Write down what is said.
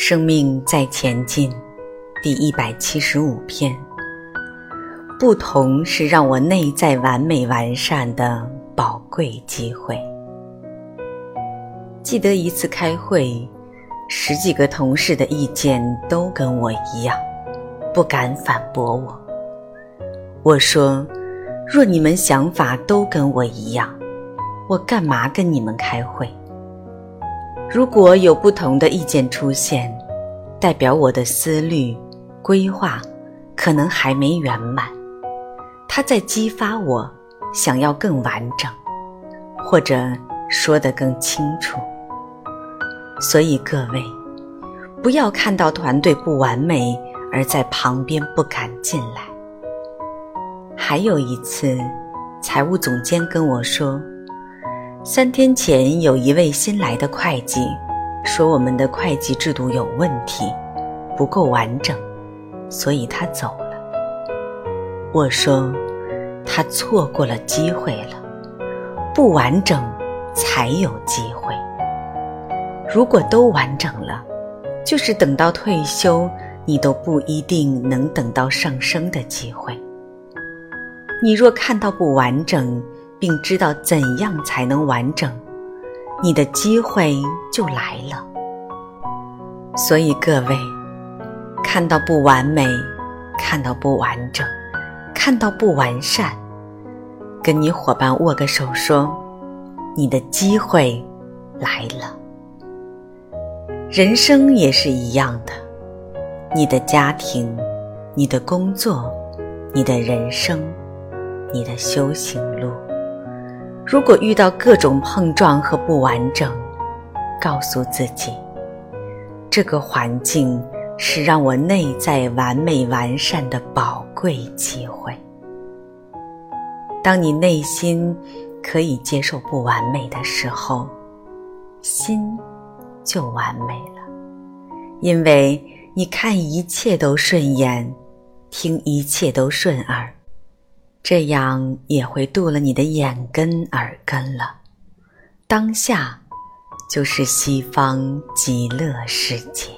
生命在前进，第一百七十五篇。不同是让我内在完美完善的宝贵机会。记得一次开会，十几个同事的意见都跟我一样，不敢反驳我。我说：“若你们想法都跟我一样，我干嘛跟你们开会？如果有不同的意见出现，代表我的思虑、规划可能还没圆满。”他在激发我，想要更完整，或者说得更清楚。所以各位，不要看到团队不完美而在旁边不敢进来。还有一次，财务总监跟我说，三天前有一位新来的会计说我们的会计制度有问题，不够完整，所以他走了。我说。他错过了机会了，不完整才有机会。如果都完整了，就是等到退休，你都不一定能等到上升的机会。你若看到不完整，并知道怎样才能完整，你的机会就来了。所以各位，看到不完美，看到不完整。看到不完善，跟你伙伴握个手，说：“你的机会来了。”人生也是一样的，你的家庭、你的工作、你的人生、你的修行路，如果遇到各种碰撞和不完整，告诉自己，这个环境。是让我内在完美完善的宝贵机会。当你内心可以接受不完美的时候，心就完美了，因为你看一切都顺眼，听一切都顺耳，这样也会渡了你的眼根耳根了。当下就是西方极乐世界。